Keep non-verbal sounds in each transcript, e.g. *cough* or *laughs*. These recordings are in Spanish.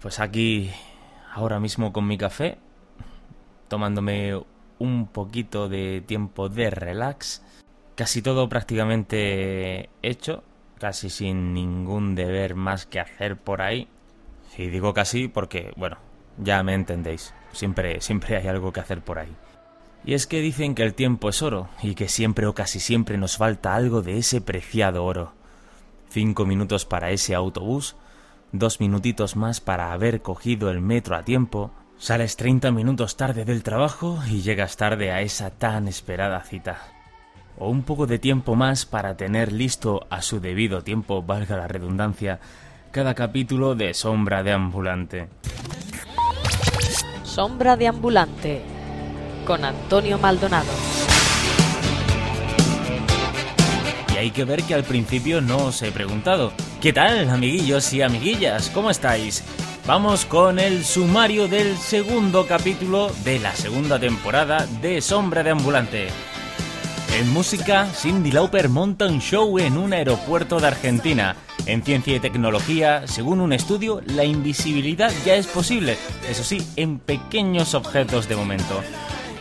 Pues aquí, ahora mismo con mi café, tomándome un poquito de tiempo de relax, casi todo prácticamente hecho, casi sin ningún deber más que hacer por ahí. Y digo casi porque, bueno, ya me entendéis, siempre, siempre hay algo que hacer por ahí. Y es que dicen que el tiempo es oro y que siempre o casi siempre nos falta algo de ese preciado oro. Cinco minutos para ese autobús, dos minutitos más para haber cogido el metro a tiempo, sales treinta minutos tarde del trabajo y llegas tarde a esa tan esperada cita. O un poco de tiempo más para tener listo a su debido tiempo, valga la redundancia, cada capítulo de Sombra de Ambulante. Sombra de Ambulante con Antonio Maldonado. Y hay que ver que al principio no os he preguntado. ¿Qué tal, amiguillos y amiguillas? ¿Cómo estáis? Vamos con el sumario del segundo capítulo de la segunda temporada de Sombra de Ambulante. En música, Cindy Lauper monta un show en un aeropuerto de Argentina. En ciencia y tecnología, según un estudio, la invisibilidad ya es posible, eso sí, en pequeños objetos de momento.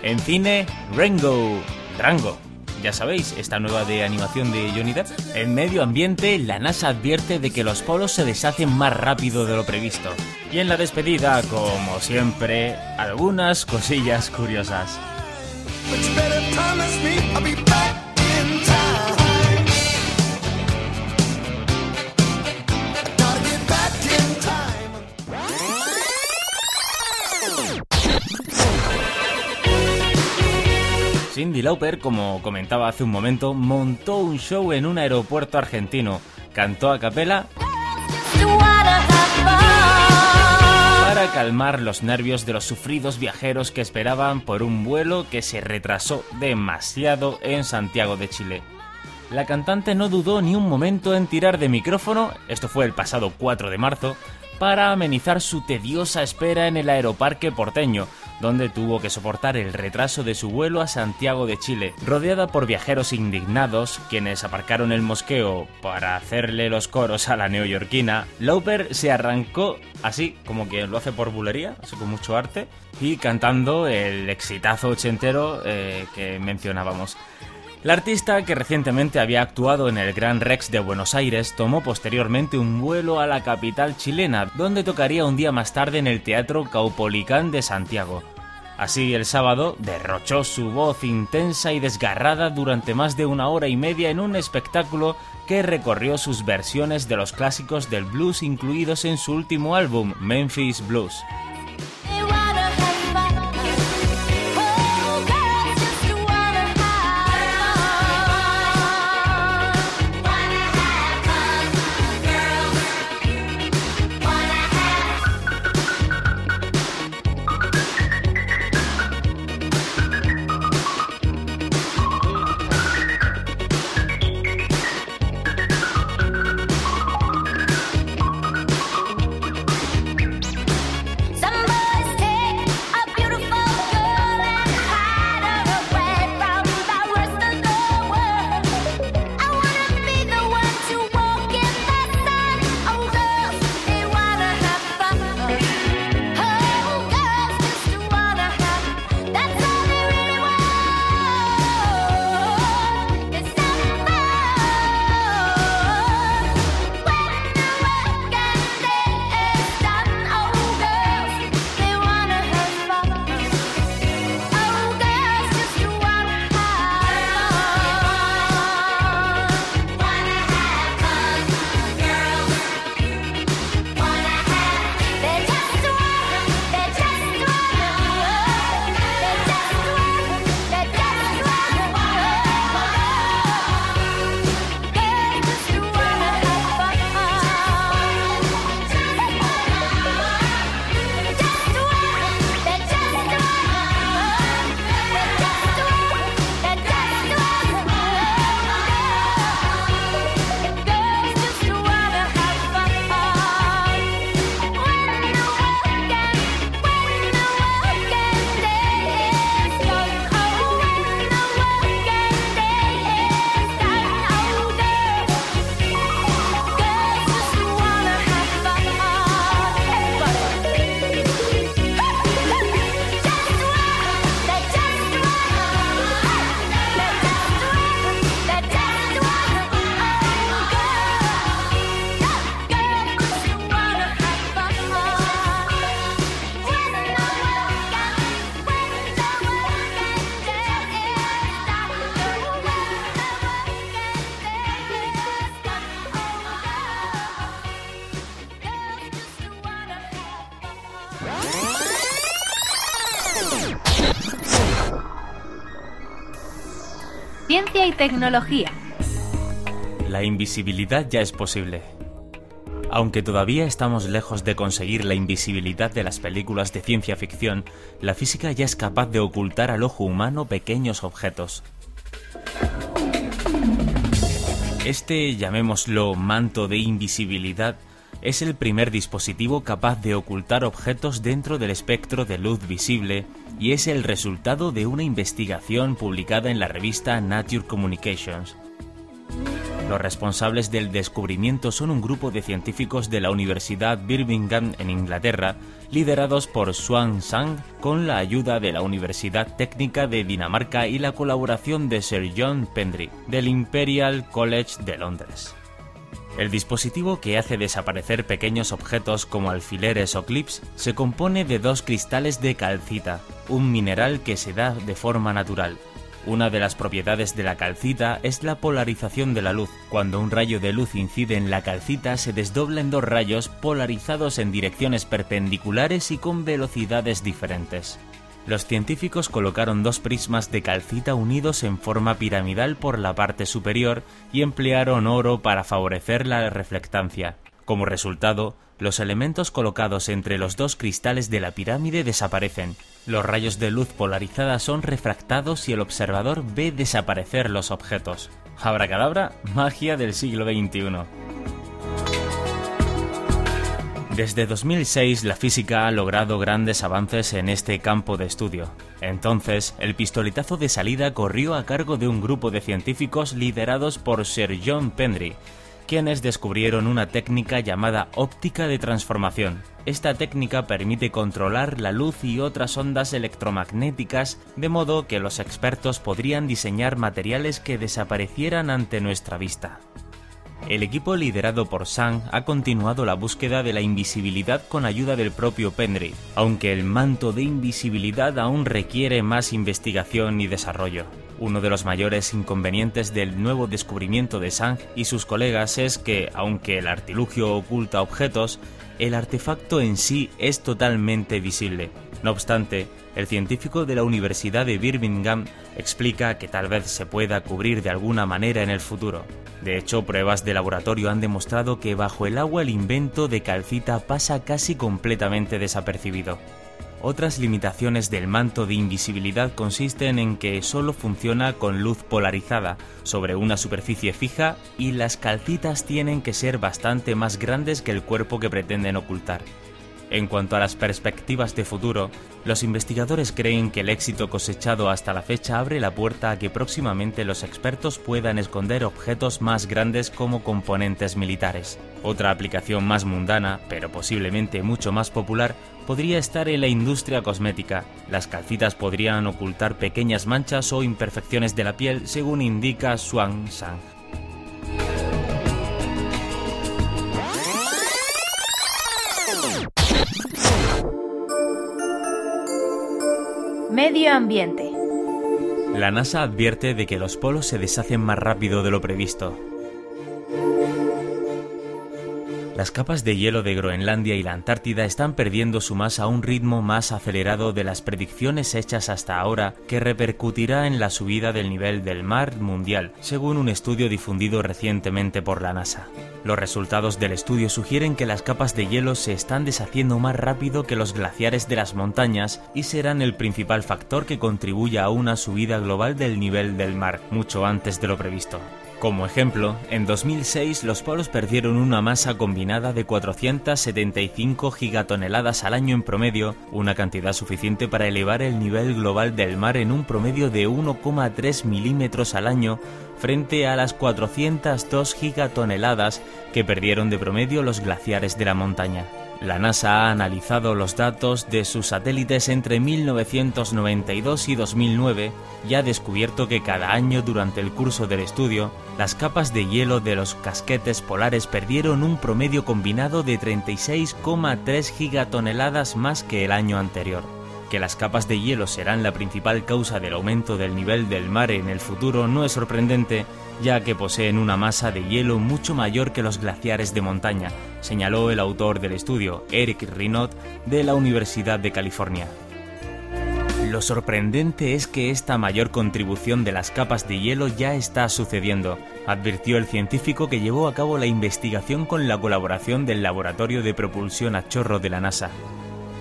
En cine, Rango, Rango. Ya sabéis, esta nueva de animación de Johnny Depp. En medio ambiente, la NASA advierte de que los polos se deshacen más rápido de lo previsto. Y en la despedida, como siempre, algunas cosillas curiosas. Cindy Lauper, como comentaba hace un momento, montó un show en un aeropuerto argentino. Cantó a capela para calmar los nervios de los sufridos viajeros que esperaban por un vuelo que se retrasó demasiado en Santiago de Chile. La cantante no dudó ni un momento en tirar de micrófono, esto fue el pasado 4 de marzo, para amenizar su tediosa espera en el aeroparque porteño, donde tuvo que soportar el retraso de su vuelo a Santiago de Chile. Rodeada por viajeros indignados, quienes aparcaron el mosqueo para hacerle los coros a la neoyorquina, Lauper se arrancó así, como quien lo hace por bulería, así con mucho arte, y cantando el exitazo ochentero eh, que mencionábamos. La artista, que recientemente había actuado en el Gran Rex de Buenos Aires, tomó posteriormente un vuelo a la capital chilena, donde tocaría un día más tarde en el Teatro Caupolicán de Santiago. Así, el sábado, derrochó su voz intensa y desgarrada durante más de una hora y media en un espectáculo que recorrió sus versiones de los clásicos del blues incluidos en su último álbum, Memphis Blues. Tecnología. La invisibilidad ya es posible. Aunque todavía estamos lejos de conseguir la invisibilidad de las películas de ciencia ficción, la física ya es capaz de ocultar al ojo humano pequeños objetos. Este, llamémoslo manto de invisibilidad, es el primer dispositivo capaz de ocultar objetos dentro del espectro de luz visible y es el resultado de una investigación publicada en la revista Nature Communications. Los responsables del descubrimiento son un grupo de científicos de la Universidad Birmingham en Inglaterra, liderados por Swan Sang, con la ayuda de la Universidad Técnica de Dinamarca y la colaboración de Sir John Pendry, del Imperial College de Londres. El dispositivo que hace desaparecer pequeños objetos como alfileres o clips se compone de dos cristales de calcita, un mineral que se da de forma natural. Una de las propiedades de la calcita es la polarización de la luz. Cuando un rayo de luz incide en la calcita se desdobla en dos rayos polarizados en direcciones perpendiculares y con velocidades diferentes. Los científicos colocaron dos prismas de calcita unidos en forma piramidal por la parte superior y emplearon oro para favorecer la reflectancia. Como resultado, los elementos colocados entre los dos cristales de la pirámide desaparecen. Los rayos de luz polarizada son refractados y el observador ve desaparecer los objetos. Abracadabra, magia del siglo XXI. Desde 2006 la física ha logrado grandes avances en este campo de estudio. Entonces, el pistoletazo de salida corrió a cargo de un grupo de científicos liderados por Sir John Pendry, quienes descubrieron una técnica llamada óptica de transformación. Esta técnica permite controlar la luz y otras ondas electromagnéticas de modo que los expertos podrían diseñar materiales que desaparecieran ante nuestra vista. El equipo liderado por Sang ha continuado la búsqueda de la invisibilidad con ayuda del propio Pendry, aunque el manto de invisibilidad aún requiere más investigación y desarrollo. Uno de los mayores inconvenientes del nuevo descubrimiento de Sang y sus colegas es que, aunque el artilugio oculta objetos, el artefacto en sí es totalmente visible. No obstante, el científico de la Universidad de Birmingham explica que tal vez se pueda cubrir de alguna manera en el futuro. De hecho, pruebas de laboratorio han demostrado que bajo el agua el invento de calcita pasa casi completamente desapercibido. Otras limitaciones del manto de invisibilidad consisten en que solo funciona con luz polarizada sobre una superficie fija y las calcitas tienen que ser bastante más grandes que el cuerpo que pretenden ocultar. En cuanto a las perspectivas de futuro, los investigadores creen que el éxito cosechado hasta la fecha abre la puerta a que próximamente los expertos puedan esconder objetos más grandes como componentes militares. Otra aplicación más mundana, pero posiblemente mucho más popular, podría estar en la industria cosmética. Las calcitas podrían ocultar pequeñas manchas o imperfecciones de la piel, según indica Swan Sang. Medio ambiente. La NASA advierte de que los polos se deshacen más rápido de lo previsto. Las capas de hielo de Groenlandia y la Antártida están perdiendo su masa a un ritmo más acelerado de las predicciones hechas hasta ahora que repercutirá en la subida del nivel del mar mundial, según un estudio difundido recientemente por la NASA. Los resultados del estudio sugieren que las capas de hielo se están deshaciendo más rápido que los glaciares de las montañas y serán el principal factor que contribuya a una subida global del nivel del mar, mucho antes de lo previsto. Como ejemplo, en 2006 los polos perdieron una masa combinada de 475 gigatoneladas al año en promedio, una cantidad suficiente para elevar el nivel global del mar en un promedio de 1,3 milímetros al año frente a las 402 gigatoneladas que perdieron de promedio los glaciares de la montaña. La NASA ha analizado los datos de sus satélites entre 1992 y 2009 y ha descubierto que cada año durante el curso del estudio, las capas de hielo de los casquetes polares perdieron un promedio combinado de 36,3 gigatoneladas más que el año anterior. Que las capas de hielo serán la principal causa del aumento del nivel del mar en el futuro no es sorprendente, ya que poseen una masa de hielo mucho mayor que los glaciares de montaña, señaló el autor del estudio, Eric Rinot, de la Universidad de California. Lo sorprendente es que esta mayor contribución de las capas de hielo ya está sucediendo, advirtió el científico que llevó a cabo la investigación con la colaboración del Laboratorio de Propulsión a Chorro de la NASA.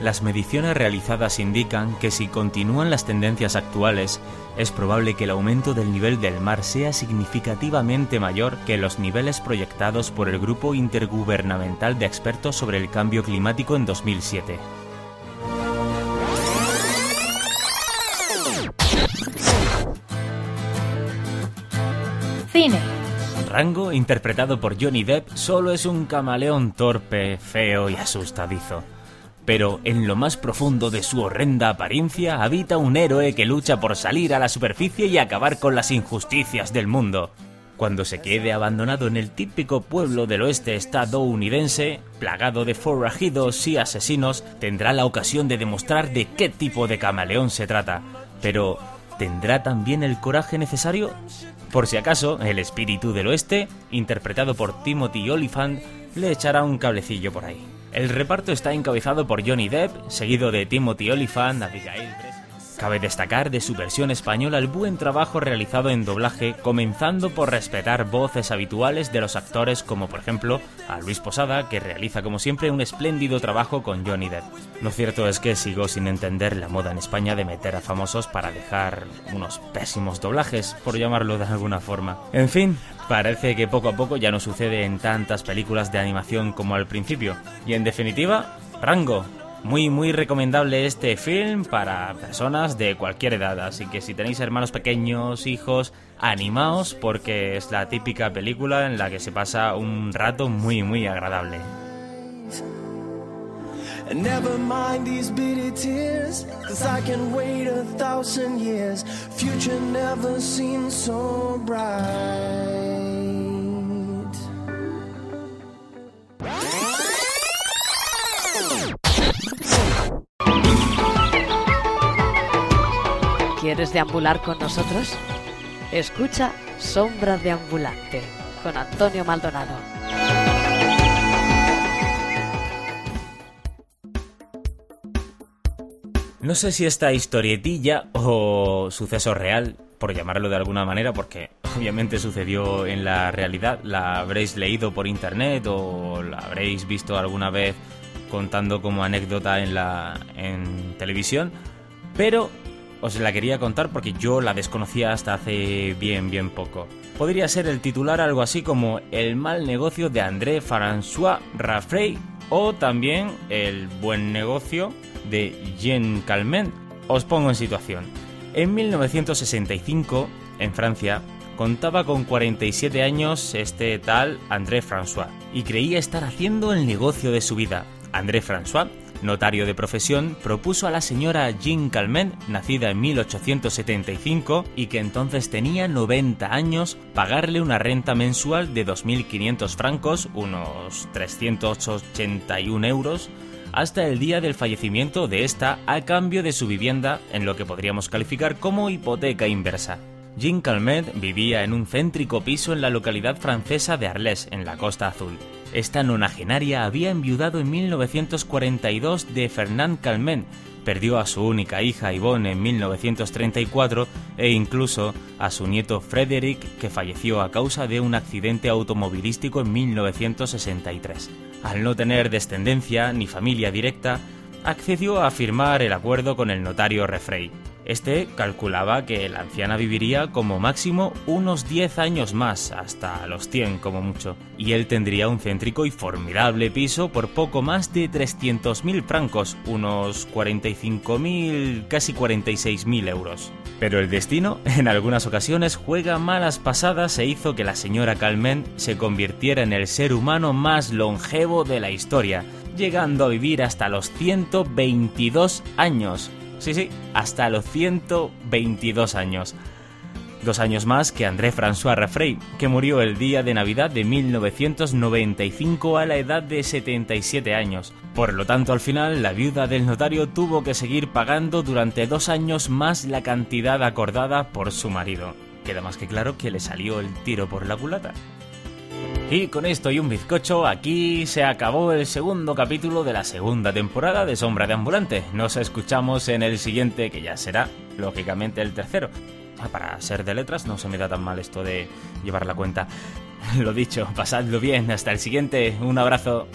Las mediciones realizadas indican que si continúan las tendencias actuales, es probable que el aumento del nivel del mar sea significativamente mayor que los niveles proyectados por el Grupo Intergubernamental de Expertos sobre el Cambio Climático en 2007. Cine. Rango, interpretado por Johnny Depp, solo es un camaleón torpe, feo y asustadizo pero en lo más profundo de su horrenda apariencia habita un héroe que lucha por salir a la superficie y acabar con las injusticias del mundo. Cuando se quede abandonado en el típico pueblo del oeste estadounidense, plagado de forajidos y asesinos, tendrá la ocasión de demostrar de qué tipo de camaleón se trata. Pero, ¿tendrá también el coraje necesario? Por si acaso, el espíritu del oeste, interpretado por Timothy Oliphant, le echará un cablecillo por ahí. El reparto está encabezado por Johnny Depp, seguido de Timothy Olyphant, Abigail Cabe destacar de su versión española el buen trabajo realizado en doblaje, comenzando por respetar voces habituales de los actores como por ejemplo a Luis Posada, que realiza como siempre un espléndido trabajo con Johnny Depp. Lo cierto es que sigo sin entender la moda en España de meter a famosos para dejar unos pésimos doblajes, por llamarlo de alguna forma. En fin, parece que poco a poco ya no sucede en tantas películas de animación como al principio. Y en definitiva, Rango, muy, muy recomendable este film para personas de cualquier edad. Así que si tenéis hermanos pequeños, hijos, animaos porque es la típica película en la que se pasa un rato muy, muy agradable. never mind these bitty tears, cause I can wait a thousand years. Future never seems so. ¿Quieres deambular con nosotros? Escucha Sombra de Ambulante con Antonio Maldonado. No sé si esta historietilla o suceso real, por llamarlo de alguna manera, porque obviamente sucedió en la realidad, la habréis leído por internet o la habréis visto alguna vez contando como anécdota en la en televisión, pero os la quería contar porque yo la desconocía hasta hace bien, bien poco. Podría ser el titular algo así como El mal negocio de André François Raffray o también El buen negocio de Jean Calment. Os pongo en situación. En 1965, en Francia, contaba con 47 años este tal André François y creía estar haciendo el negocio de su vida. André François notario de profesión, propuso a la señora Jean Calment, nacida en 1875 y que entonces tenía 90 años, pagarle una renta mensual de 2.500 francos, unos 381 euros, hasta el día del fallecimiento de esta a cambio de su vivienda en lo que podríamos calificar como hipoteca inversa. Jean Calment vivía en un céntrico piso en la localidad francesa de Arles, en la Costa Azul. Esta nonagenaria había enviudado en 1942 de Fernand Calment, perdió a su única hija Yvonne en 1934 e incluso a su nieto Frederick, que falleció a causa de un accidente automovilístico en 1963. Al no tener descendencia ni familia directa, accedió a firmar el acuerdo con el notario Refrey. Este calculaba que la anciana viviría como máximo unos 10 años más, hasta los 100 como mucho, y él tendría un céntrico y formidable piso por poco más de 300.000 francos, unos 45.000, casi 46.000 euros. Pero el destino, *laughs* en algunas ocasiones, juega malas pasadas e hizo que la señora Calment se convirtiera en el ser humano más longevo de la historia, llegando a vivir hasta los 122 años, Sí, sí, hasta los 122 años. Dos años más que André François Raffray, que murió el día de Navidad de 1995 a la edad de 77 años. Por lo tanto, al final, la viuda del notario tuvo que seguir pagando durante dos años más la cantidad acordada por su marido. Queda más que claro que le salió el tiro por la culata. Y con esto y un bizcocho, aquí se acabó el segundo capítulo de la segunda temporada de Sombra de Ambulante. Nos escuchamos en el siguiente, que ya será, lógicamente, el tercero. Ah, para ser de letras no se me da tan mal esto de llevar la cuenta. *laughs* Lo dicho, pasadlo bien, hasta el siguiente, un abrazo.